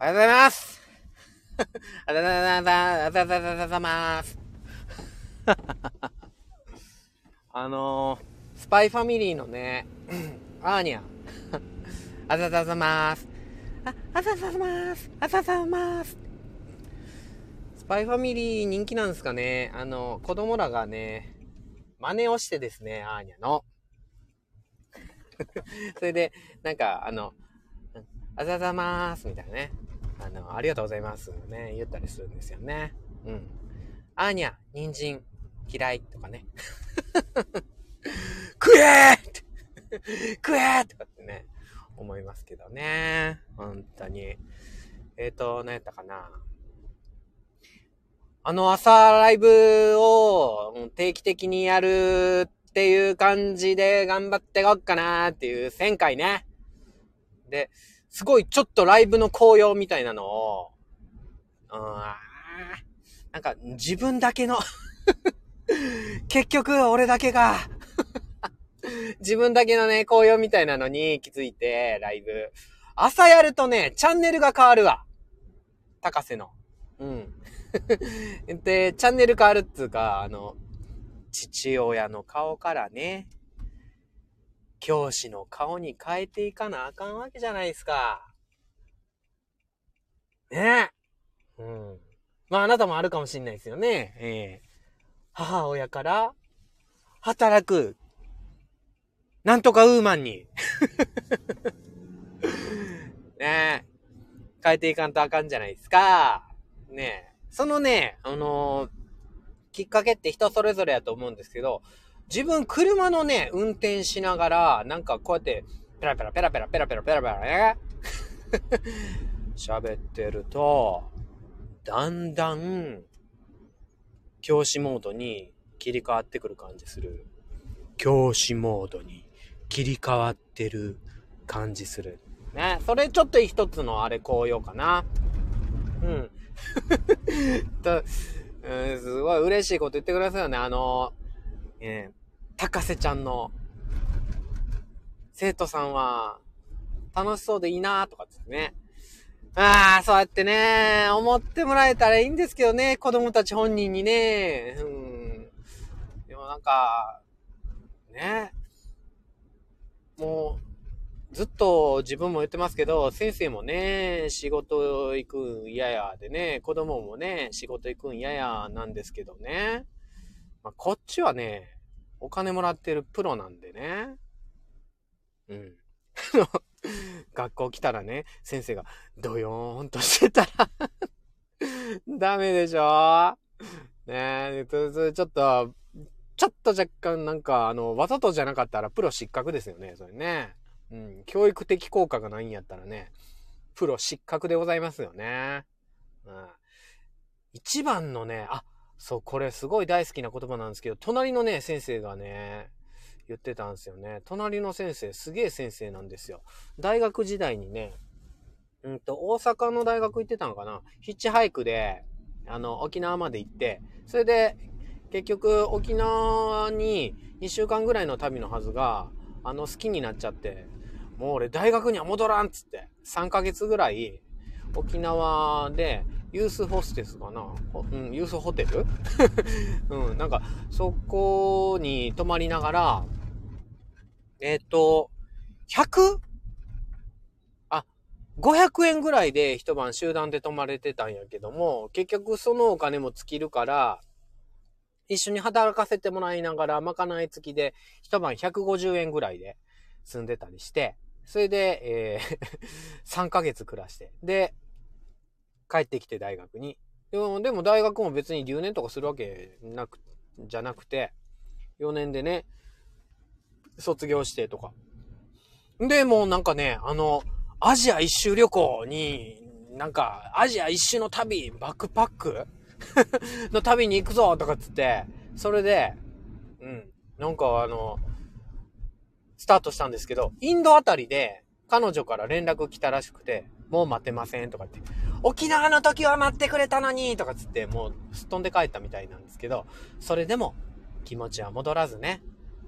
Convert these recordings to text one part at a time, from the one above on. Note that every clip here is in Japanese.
おはようございますあざざざざ、あざざざざざまーす。あのー、スパイファミリーのね、アーニャ。あざざざまーす。あ、あざざざまーす。あざざざまーす。スパイファミリー人気なんですかねあの、子供らがね、真似をしてですね、アーニャの。それで、なんか、あの、あざざまーすみたいなね。あの、ありがとうございますね、言ったりするんですよね。うん。アーニャ、人参、嫌いとかね。食えーって 食えとかってね、思いますけどね。本当に。えっ、ー、と、何やったかな。あの朝ライブを定期的にやるっていう感じで頑張ってこっかなっていう1000回ね。で、すごいちょっとライブの紅葉みたいなのを、うん、なんか自分だけの 結局俺だけが 自分だけのね、紅葉みたいなのに気づいて、ライブ。朝やるとね、チャンネルが変わるわ。高瀬の。うん。で、チャンネル変わるっつうか、あの、父親の顔からね、教師の顔に変えていかなあかんわけじゃないですか。ねえ。うん。まああなたもあるかもしんないですよね。ええ母親から、働く、なんとかウーマンに ねえ。変えていかんとあかんじゃないですか。ねえ。そのね、あのー、きっかけって人それぞれやと思うんですけど、自分車のね、運転しながら、なんかこうやって、ペラペラペラペラペラペラペラペラね、喋ってると、だんだん、教師モードに切り替わってくる感じする。教師モードに切り替わってる感じする。ね。それちょっと一つのあれ紅葉かな。うん。と、うん、すごい嬉しいこと言ってくださいよね。あの、えー、高瀬ちゃんの生徒さんは楽しそうでいいなとかですね。ああ、そうやってね、思ってもらえたらいいんですけどね、子供たち本人にね。うん。でもなんか、ね。もう、ずっと自分も言ってますけど、先生もね、仕事行くん嫌やでね、子供もね、仕事行くん嫌やなんですけどね。まあ、こっちはね、お金もらってるプロなんでね。うん。学校来たらね、先生がドヨーンとしてたら ダメでしょ？ねえ、ちょっと、ちょっと若干なんか、あの、わざとじゃなかったらプロ失格ですよね、それね。うん、教育的効果がないんやったらね、プロ失格でございますよね。うん。一番のね、あ、そう、これすごい大好きな言葉なんですけど、隣のね、先生がね、言ってたんですよね。隣の先生、すげえ先生なんですよ。大学時代にね、うんと、大阪の大学行ってたのかな？ヒッチハイクで、あの、沖縄まで行って、それで、結局、沖縄に2週間ぐらいの旅のはずが、あの、好きになっちゃって、もう俺大学には戻らんっつって、3ヶ月ぐらい、沖縄で、ユースホステスかな？うん、ユースホテル？うん、なんか、そこに泊まりながら、えっ、ー、と、100? あ、500円ぐらいで一晩集団で泊まれてたんやけども、結局そのお金も尽きるから、一緒に働かせてもらいながら、まかない付きで一晩150円ぐらいで住んでたりして、それで、えー 3ヶ月暮らして。で、帰ってきて大学に。でも、でも大学も別に留年とかするわけなく、じゃなくて、4年でね、卒業してとか。で、もうなんかね、あの、アジア一周旅行に、なんか、アジア一周の旅、バックパック？の旅に行くぞとかっつって、それで、うん、なんかあの、スタートしたんですけど、インドあたりで彼女から連絡来たらしくて、もう待てませんとか言って、沖縄の時は待ってくれたのにとかつって、もうすっ飛んで帰ったみたいなんですけど、それでも気持ちは戻らずね、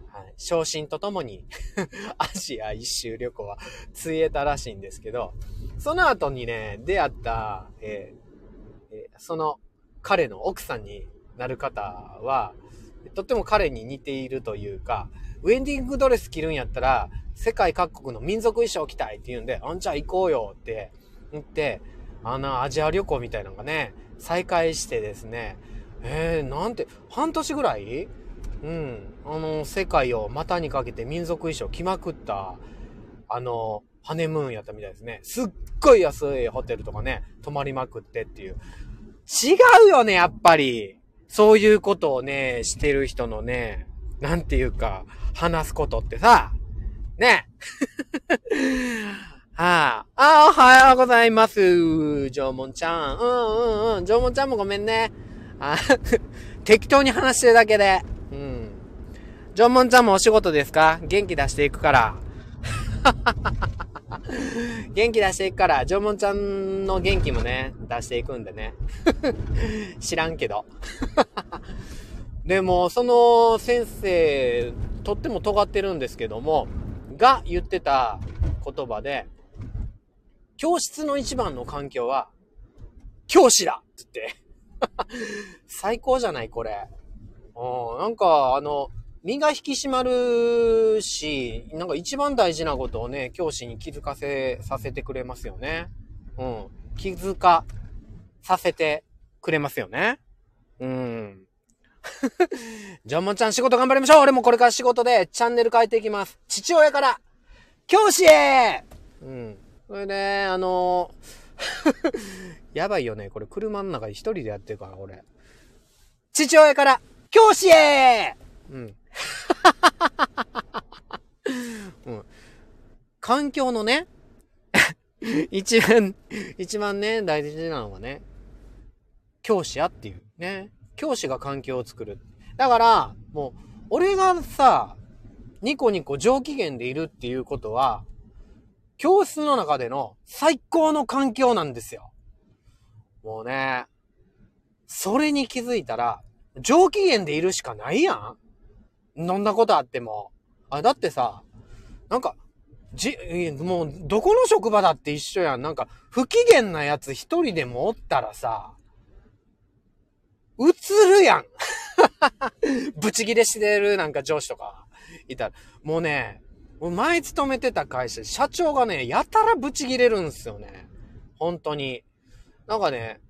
はい、昇進とともに アジア一周旅行はついえたらしいんですけど、その後にね、出会った、えーえー、その彼の奥さんになる方は、とっても彼に似ているというか、ウェディングドレス着るんやったら、世界各国の民族衣装着たいって言うんで、あんちゃん行こうよって言って、あの、アジア旅行みたいなのがね、再開してですね、えー、なんて、半年ぐらい？うん。あの、世界を股にかけて民族衣装着まくった、あの、ハネムーンやったみたいですね。すっごい安いホテルとかね、泊まりまくってっていう。違うよね、やっぱり。そういうことをね、してる人のね、なんていうか、話すことってさ、ね。はあ、あ、おはようございます。縄文ちゃん。うんうんうん。縄文ちゃんもごめんね。あ 適当に話してるだけで。うん。縄文ちゃんもお仕事ですか？元気出していくから。元気出していくから、縄文ちゃんの元気もね、出していくんでね。知らんけど。でも、その先生、とっても尖ってるんですけども、が言ってた言葉で、教室の一番の環境は、教師だって言って。最高じゃないこれ。うん、なんか、あの、身が引き締まるし、なんか一番大事なことをね、教師に気づかせ、させてくれますよね。うん。気づかさせてくれますよね。うん。じゃあもちゃん仕事頑張りましょう俺もこれから仕事でチャンネル変えていきます。父親から教師へうん。それで、あの やばいよね。これ車の中で一人でやってるから、俺。父親から教師へうん。うん。環境のね、一番、一番ね、大事なのはね、教師やっていうね。教師が環境を作る。だから、もう、俺がさ、ニコニコ上機嫌でいるっていうことは、教室の中での最高の環境なんですよ。もうね、それに気づいたら、上機嫌でいるしかないやんそんなことあっても。あ、だってさ、なんか、じ、もう、どこの職場だって一緒やん。なんか、不機嫌なやつ一人でもおったらさ、映るやん ブチギレしてるなんか上司とかいたら。もうね、前勤めてた会社、社長がね、やたらブチギレるんすよね。本当に。なんかね、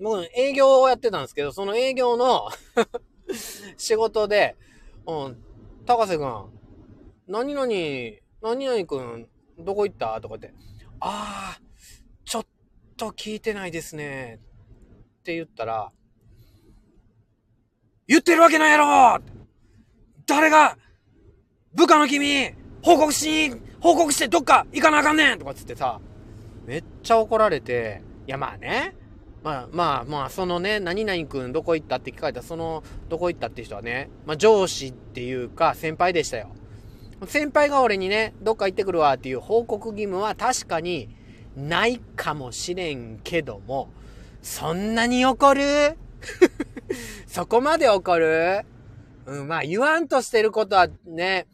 もう営業をやってたんですけど、その営業の 仕事で、うん、高瀬くん、何々、何々くん、どこ行った？とかって、ああ、ちょっと聞いてないですね。って言ったら、言ってるわけないやろ誰が、部下の君、報告し、報告してどっか行かなあかんねんとかつってさ、めっちゃ怒られて、いやまあね、まあまあまあ、そのね、何々くんどこ行ったって聞かれたその、どこ行ったって人はね、まあ上司っていうか先輩でしたよ。先輩が俺にね、どっか行ってくるわっていう報告義務は確かにないかもしれんけども、そんなに怒る？そこまで怒る？うん、まあ言わんとしてることはね、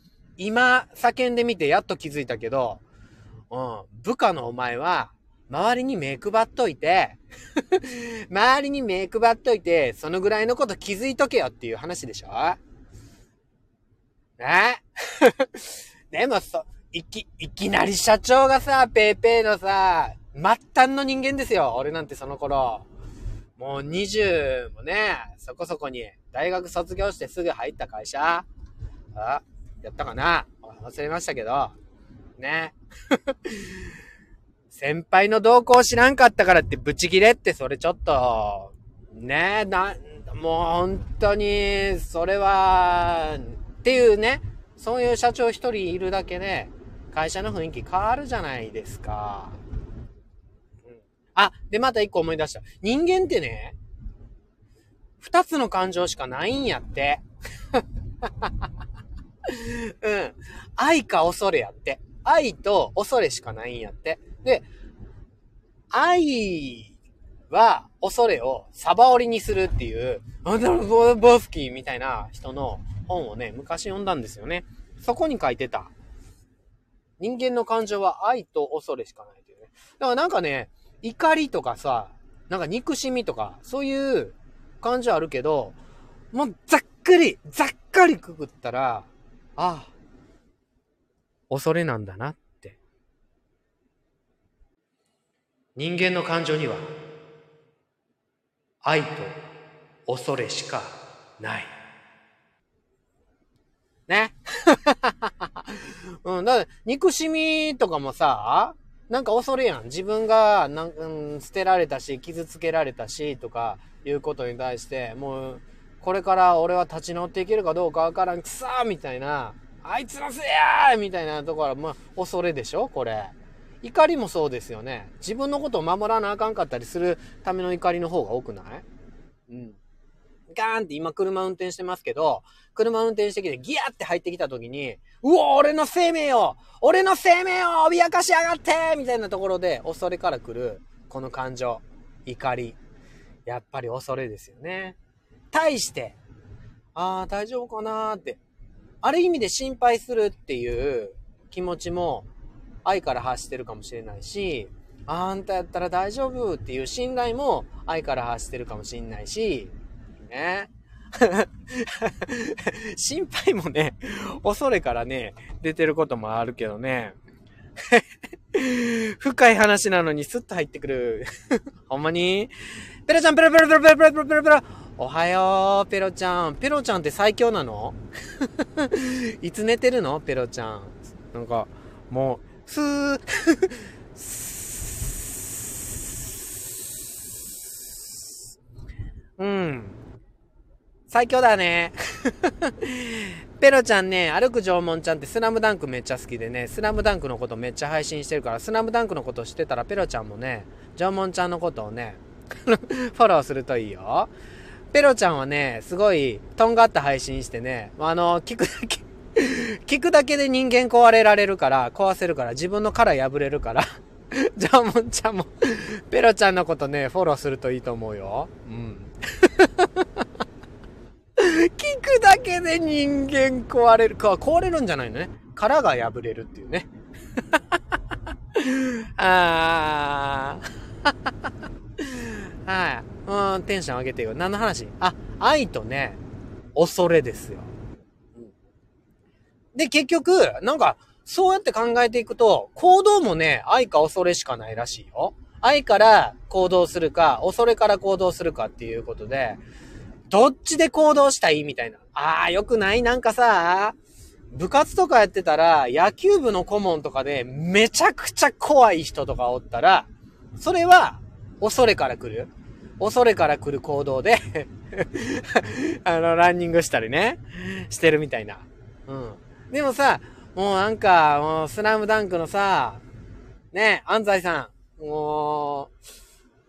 今叫んでみてやっと気づいたけど、うん、部下のお前は、周りに目配っといて 周りに目配っといて、そのぐらいのこと気づいとけよっていう話でしょ？ね？でもそ、いき、いきなり社長がさ、ペーペーのさ、末端の人間ですよ。俺なんてその頃。もう20もね、そこそこに大学卒業してすぐ入った会社あ、やったかな？忘れましたけど。ね。先輩の動向知らんかったからってブチギレってそれちょっと、ねな、もう本当に、それは、っていうね、そういう社長一人いるだけで、会社の雰囲気変わるじゃないですか。うんあ、で、また一個思い出した。人間ってね、二つの感情しかないんやって。うん。愛か恐れやって。愛と恐れしかないんやって。で、愛は恐れをサバ折りにするっていう、あ、でもボスキーみたいな人の本をね、昔読んだんですよね。そこに書いてた。人間の感情は愛と恐れしかないというね。だからなんかね、怒りとかさ、なんか憎しみとか、そういう感情あるけど、もうざっくり、ざっかりくくったら、ああ、恐れなんだなって。人間の感情には、愛と恐れしかない。ね。うん、だから、憎しみとかもさ、なんか恐れやん。自分が、なん、うん、捨てられたし、傷つけられたし、とか、いうことに対して、もう、これから俺は立ち直っていけるかどうかわからん、くさーみたいな、あいつのせいやーみたいなところは、まあ、恐れでしょ？これ。怒りもそうですよね。自分のことを守らなあかんかったりするための怒りの方が多くない？うん。ガーンって今車運転してますけど、車運転してきてギヤって入ってきた時に、うお俺の生命を俺の生命を脅かしやがってみたいなところで恐れから来る、この感情、怒り。やっぱり恐れですよね。対して、ああ、大丈夫かなーって、ある意味で心配するっていう気持ちも愛から発してるかもしれないし、あんたやったら大丈夫っていう信頼も愛から発してるかもしれないし、ね。心配もね、恐れからね、出てることもあるけどね。深い話なのにスッと入ってくる。ほんまに？ペラちゃんペラペラペラペラペラペラペラおはよう、ペロちゃん。ペロちゃんって最強なの？いつ寝てるの？ペロちゃん。なんか、もう、スー、うん。最強だね。ペロちゃんね、歩く縄文ちゃんってスラムダンクめっちゃ好きでね、スラムダンクのことめっちゃ配信してるから、スラムダンクのこと知ってたらペロちゃんもね、縄文ちゃんのことをね、フォローするといいよ。ペロちゃんはね、すごい、とんがった配信してね、あの、聞くだけ 聞くだけで人間壊れられるから、壊せるから、自分の殻破れるから、縄文ちゃんもペロちゃんのことね、フォローするといいと思うよ。うん。聞くだけで人間壊れる。か、壊れるんじゃないのね。殻が破れるっていうね。あー。はい。うん、テンション上げてよ。何の話？あ、愛とね、恐れですよ。で、結局、なんか、そうやって考えていくと、行動もね、愛か恐れしかないらしいよ。愛から行動するか、恐れから行動するかっていうことで、どっちで行動したいみたいな。ああ、よくない？なんかさ、部活とかやってたら、野球部の顧問とかでめちゃくちゃ怖い人とかおったら、それは恐れから来る。恐れから来る行動で あの、ランニングしたりね、してるみたいな。うん。でもさ、もうなんか、もうスラムダンクのさ、ね、安西さん、も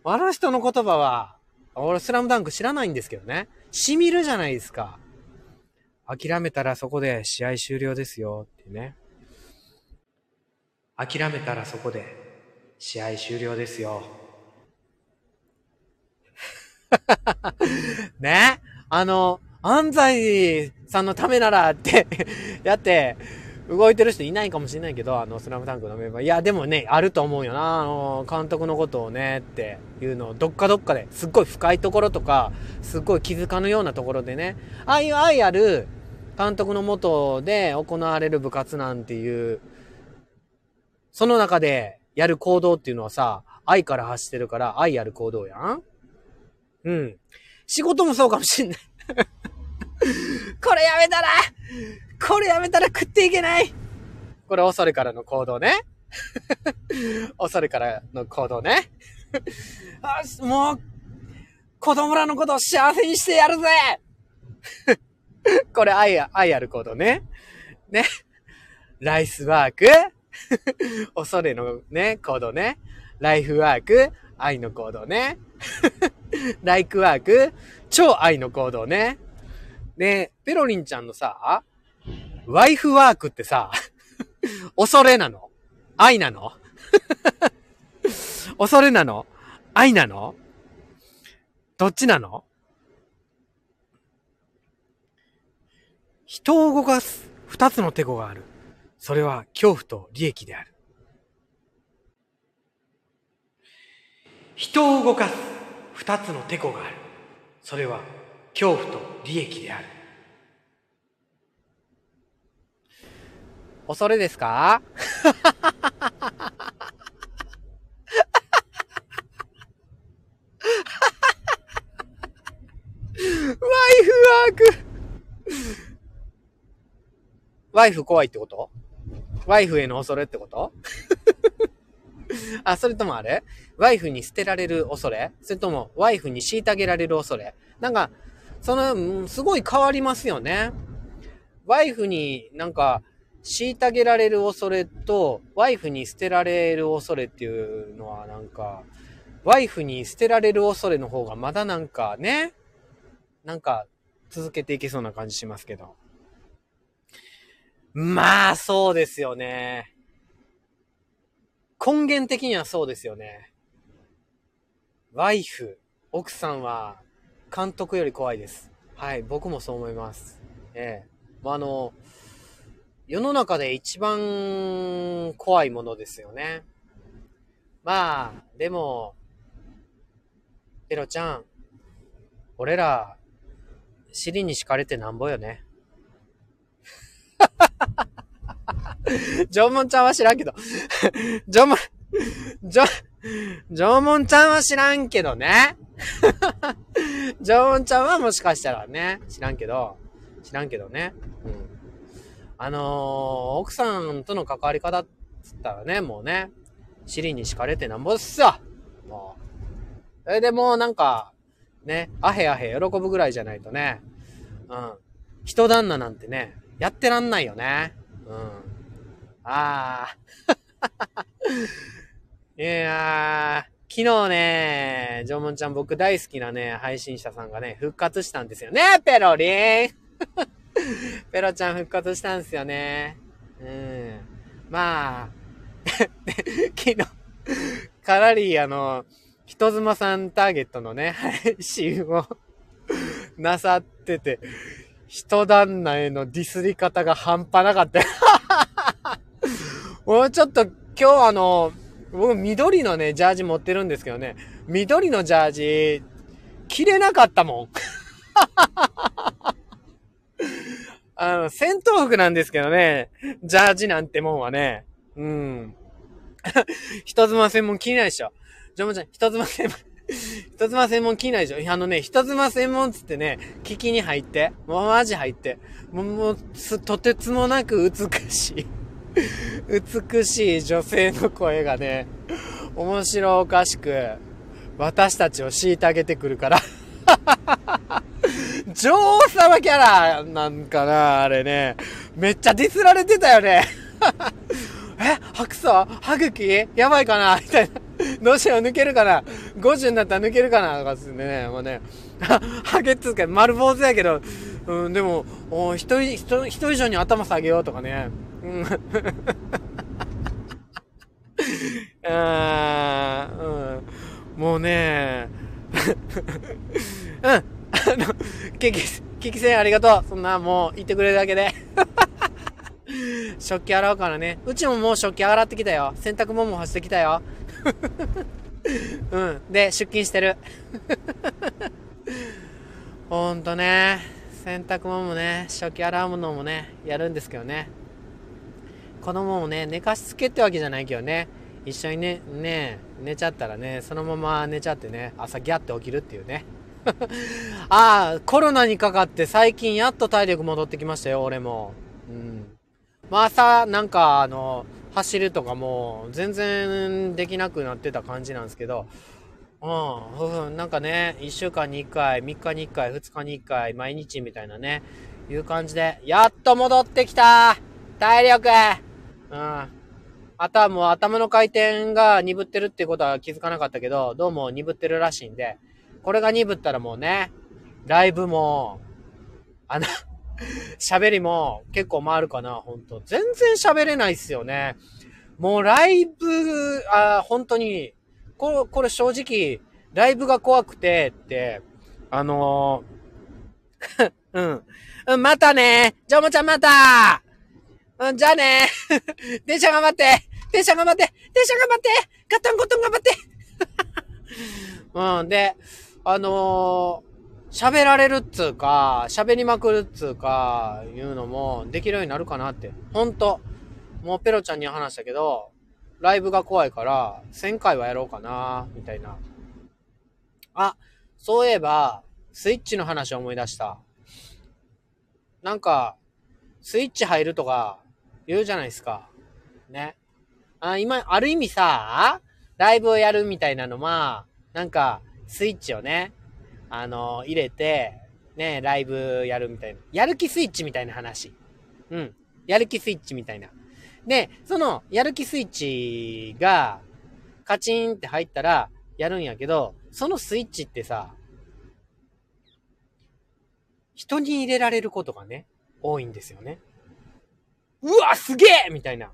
う、あの人の言葉は、俺スラムダンク知らないんですけどね。染みるじゃないですか。諦めたらそこで試合終了ですよってね。諦めたらそこで試合終了ですよ。ね？あの、安西さんのためならって やって動いてる人いないかもしれないけど、あの、スラムダンクのメンバー。いや、でもね、あると思うよな。あの、監督のことをね、っていうのを、どっかどっかで、すっごい深いところとか、すっごい気づかぬようなところでね、ああいう愛ある監督のもとで行われる部活なんていう、その中でやる行動っていうのはさ、愛から発してるから愛ある行動やんうん。仕事もそうかもしんない これやめたらこれやめたら食っていけないこれ恐れからの行動ね。恐れからの行動ね。あもう、子供らのことを幸せにしてやるぜ これ愛、愛ある行動ね。ね。ライスワーク恐れのね、行動ね。ライフワーク愛の行動ね。ライクワーク超愛の行動ね。ねペロリンちゃんのさ、ワイフワークってさ、恐れなの？愛なの？恐れなの？愛なの？どっちなの？人を動かす二つのテコがある。それは恐怖と利益である。人を動かす二つのテコがある。それは恐怖と利益である。恐れですか？ワイフワークワイフ怖いってこと？ワイフへの恐れってこと？あ、それともあれ？ワイフに捨てられる恐れ？それとも、ワイフに虐げられる恐れ？なんか、その、すごい変わりますよね。ワイフになんか、虐げられる恐れと、ワイフに捨てられる恐れっていうのはなんか、ワイフに捨てられる恐れの方がまだなんかね、なんか続けていけそうな感じしますけど。まあ、そうですよね。根源的にはそうですよね。ワイフ、奥さんは監督より怖いです。はい、僕もそう思います。ええ。まあ、あの、世の中で一番怖いものですよね。まあ、でも、ペロちゃん、俺ら、尻に敷かれてなんぼよね。縄文ちゃんは知らんけど。縄文、縄、縄文ちゃんは知らんけどね。縄文ちゃんはもしかしたらね、知らんけど、知らんけどね。うん。あのー、奥さんとの関わり方っつったらね、もうね、尻に敷かれてなんぼっすよもう。それでもうなんか、ね、あへあへ喜ぶぐらいじゃないとね、うん。人旦那なんてね、やってらんないよね。うん。ああ。いやー、昨日ね、ジョモンちゃん僕大好きなね、配信者さんがね、復活したんですよね、ペロリン ペロちゃん復活したんですよね。うん。まあ、昨日、かなりあの、人妻さんターゲットのね、配信をなさってて、人旦那へのディスり方が半端なかった。もうちょっと今日あの、僕緑のね、ジャージ持ってるんですけどね、緑のジャージ、着れなかったもん。あの、戦闘服なんですけどね、ジャージなんてもんはね、うん。人妻専門着れないでしょ。ジョモちゃん、人妻専門、人妻専門着ないでしょ。あのね、人妻専門つってね、聞きに入って、もうマジ入って、もう、もうとてつもなく美しい。美しい女性の声がね、面白おかしく、私たちを虐げてくるから 女王様キャラなんかな、あれね。めっちゃディスられてたよね え白素歯茎？やばいかな？みたいな。どうしよう抜けるかな ?50 になったら抜けるかな？とかですね。もうね。ハゲっつうか丸坊主やけど、うん、でも、お人、人、人以上に頭下げようとかね。うん。あうん。もうね、うん。あの、ケキ、ケキ戦ありがとう。そんな、もう、言ってくれるだけで。食器洗うからね。うちももう食器洗ってきたよ。洗濯物も干してきたよ。うん。で、出勤してる。ほんとね、洗濯物もね、食器洗うものもね、やるんですけどね。子供もね、寝かしつけってわけじゃないけどね、一緒にね、ね、寝ちゃったらね、そのまま寝ちゃってね、朝ギャって起きるっていうね。ああ、コロナにかかって最近やっと体力戻ってきましたよ、俺も。うん。まあ朝、なんかあの、走るとかも全然できなくなってた感じなんですけど、うん、なんかね、1週間に1回、3日に1回、2日に1回、毎日みたいなね、いう感じで、やっと戻ってきた体力うん。あとはもう頭の回転が鈍ってるってことは気づかなかったけど、どうも鈍ってるらしいんで、これが鈍ったらもうね、ライブも、あの 喋りも結構回るかな、ほんと。全然喋れないっすよね。もうライブ、あ、本当に、これ、これ正直、ライブが怖くてって、あのー うん。またねじゃあもちゃんまたうん、じゃあね 電車頑張って電車頑張って電車頑張ってガタンゴトン頑張って うん、で、あのー、喋られるっつうか、喋りまくるっつうか、いうのもできるようになるかなって。ほんと。もうペロちゃんに話したけど、ライブが怖いから、1000回はやろうかな、みたいな。あ、そういえば、スイッチの話を思い出した。なんか、スイッチ入るとか言うじゃないですか。ね。あ、今、ある意味さ、ライブをやるみたいなのは、なんか、スイッチをね、あの、入れて、ね、ライブやるみたいな。やる気スイッチみたいな話。うん。やる気スイッチみたいな。で、その、やる気スイッチが、カチンって入ったら、やるんやけど、そのスイッチってさ、人に入れられることがね、多いんですよね。うわ、すげえみたいな。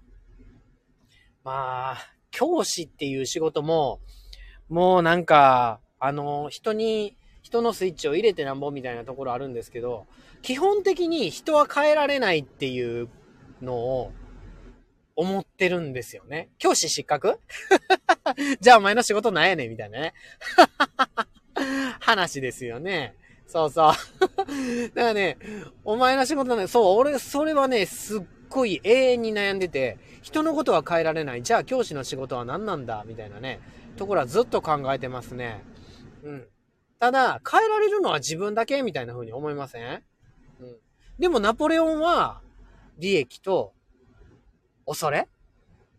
まあ、教師っていう仕事も、もうなんか、あの、人に、人のスイッチを入れてなんぼみたいなところあるんですけど、基本的に人は変えられないっていうのを思ってるんですよね。教師失格？じゃあお前の仕事なんやねんみたいなね。話ですよね。そうそう。だからね、お前の仕事なんだそう、俺、それはね、すっごい永遠に悩んでて、人のことは変えられない。じゃあ教師の仕事は何なんだみたいなね、ところはずっと考えてますね。うん。ただ、変えられるのは自分だけみたいな風に思いません？うん。でもナポレオンは、利益と、恐れ？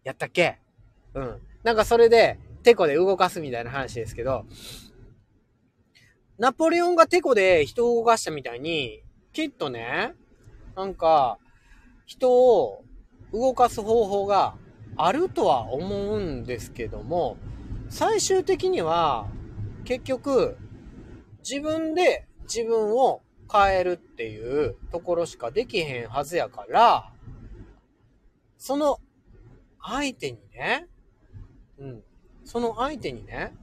やったっけ？うん。なんかそれで、テコで動かすみたいな話ですけど、ナポレオンがテコで人を動かしたみたいに、きっとね、なんか、人を動かす方法があるとは思うんですけども、最終的には、結局、自分で自分を変えるっていうところしかできへんはずやから、その相手にね、うん、その相手にね、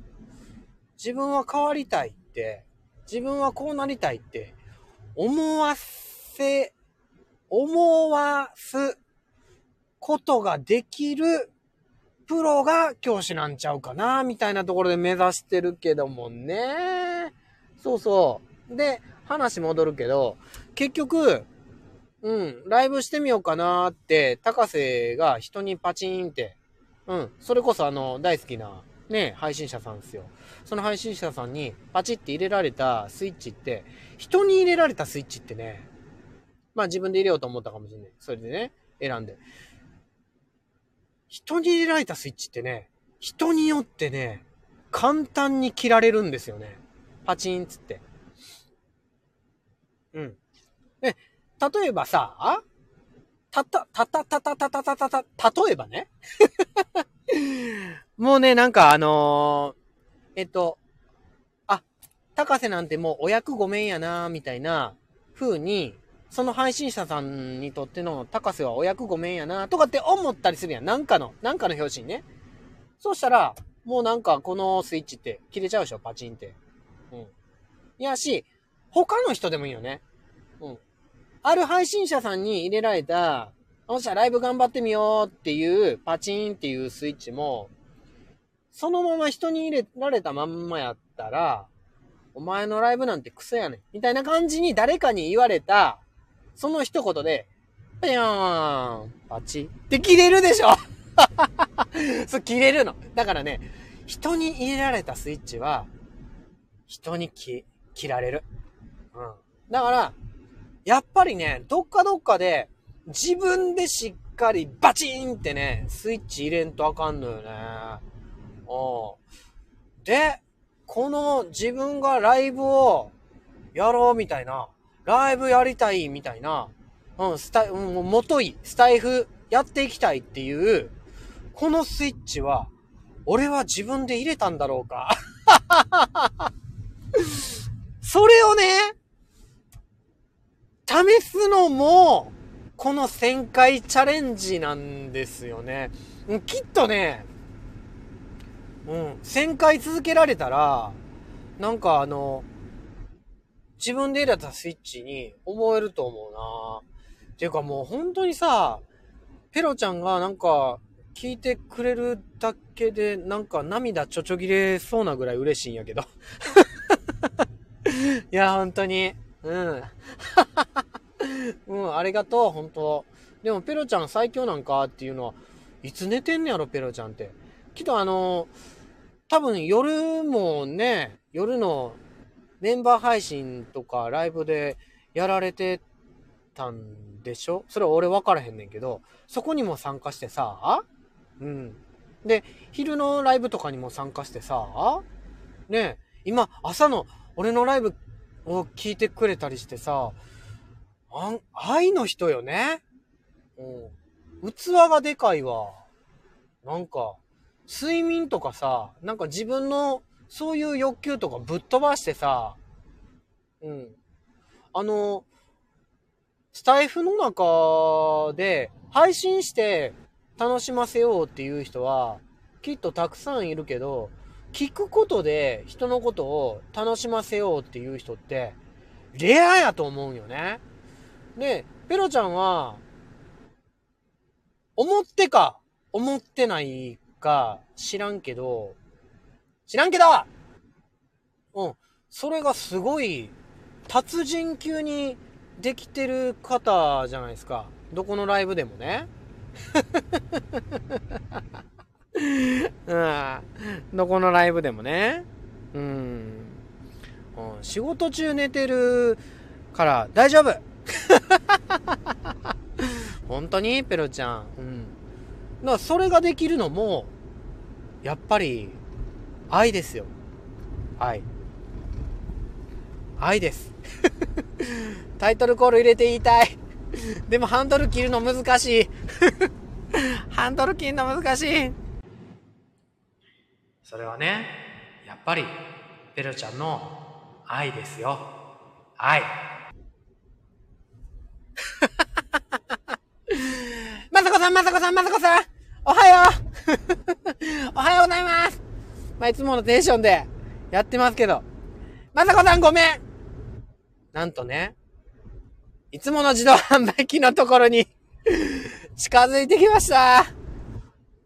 自分は変わりたいって、自分はこうなりたいって思わせ、思わすことができるプロが教師なんちゃうかな、みたいなところで目指してるけどもね。そうそう。で、話戻るけど、結局、うん、ライブしてみようかなって、高瀬が人にパチンって、うん、それこそあの、大好きな、ね、配信者さんですよ。その配信者さんにパチって入れられたスイッチって、人に入れられたスイッチってね、まあ自分で入れようと思ったかもしれない。それでね、選んで。人に入れられたスイッチってね、人によってね、簡単に切られるんですよね。パチンつって。うん。で、例えばさ、たた、たたたたたたたたた、例えばね。もうね、なんかあのー、えっと、あ、高瀬なんてもうお役ごめんやな、みたいな風に、その配信者さんにとっての高瀬はお役ごめんやな、とかって思ったりするやん。なんかの、なんかの表紙にね。そうしたら、もうなんかこのスイッチって切れちゃうでしょ、パチンって。うん。いやし、他の人でもいいよね。うん。ある配信者さんに入れられた、おっしゃ、ライブ頑張ってみようっていう、パチンっていうスイッチも、そのまま人に入れられたまんまやったら、お前のライブなんてクソやねん。みたいな感じに誰かに言われた、その一言で、ぴょーん、パチって切れるでしょ そう、切れるの。だからね、人に入れられたスイッチは、人に切、切られる。うん。だから、やっぱりね、どっかどっかで、自分でしっかりバチーンってね、スイッチ入れんとあかんのよね。うん。で、この自分がライブをやろうみたいな、ライブやりたいみたいな、うん、スタイ、うん、もとい、スタイフやっていきたいっていう、このスイッチは、俺は自分で入れたんだろうか。それをね、試すのも、この1000回チャレンジなんですよね。きっとね、うん、1000回続けられたら、なんかあの、自分で入れたスイッチに覚えると思うなっていうかもう本当にさ、ペロちゃんがなんか聞いてくれるだけでなんか涙ちょちょぎれそうなぐらい嬉しいんやけど。いや、本当に。うん。うん、ありがとう、本当でもペロちゃん最強なんかっていうのは、いつ寝てんねやろ、ペロちゃんって。きっとあの、多分夜もね、夜のメンバー配信とかライブでやられてたんでしょ？それは俺分からへんねんけど、そこにも参加してさ、うん。で、昼のライブとかにも参加してさ、ね今、朝の俺のライブを聞いてくれたりしてさ、あ、愛の人よね？うん。器がでかいわ。なんか、睡眠とかさ、なんか自分のそういう欲求とかぶっ飛ばしてさ、うん。あの、スタイフの中で配信して楽しませようっていう人はきっとたくさんいるけど、聞くことで人のことを楽しませようっていう人ってレアやと思うよね。で、ペロちゃんは思ってか思ってないか知らんけど、知らんけどうん。それがすごい達人級にできてる方じゃないですか。どこのライブでもね。うん。どこのライブでもね。うん。うん、仕事中寝てるから大丈夫 本当に？ペロちゃん。うん。だからそれができるのも、やっぱり、愛ですよ。愛。愛です。タイトルコール入れて言いたい。でもハンドル切るの難しい。ハンドル切るの難しい。それはね、やっぱり、ペロちゃんの愛ですよ。愛。まさこさん、まさこさん、まさこさんおはようおはようございますまあ、いつものテンションでやってますけど。まさこさんごめんなんとね、いつもの自動販売機のところに 近づいてきました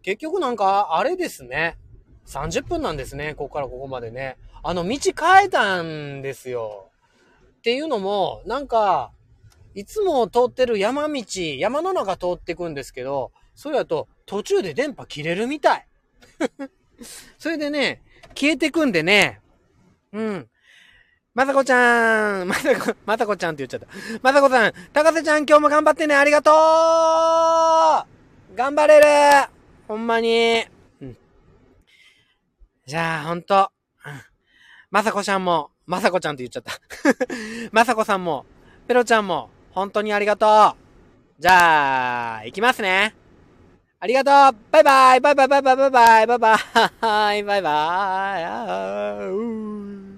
結局なんか、あれですね。30分なんですね。ここからここまでね。あの、道変えたんですよ。っていうのも、なんか、いつも通ってる山道、山の中通ってくんですけど、それだと途中で電波切れるみたい。それでね、消えてくんでね、うん。まさこちゃん、まさこ、まさこちゃんって言っちゃった。まさこさん、高瀬ちゃん今日も頑張ってね、ありがとう頑張れるほんまに。うん。じゃあ、ほんと。まさこちゃんも、まさこちゃんって言っちゃった。まさこさんも、ペロちゃんも、本当にありがとう。じゃあ、行きますね。ありがとう。バイバイ。バイバイ。バイバイ。バイバイ。バイバイ。バイバイ。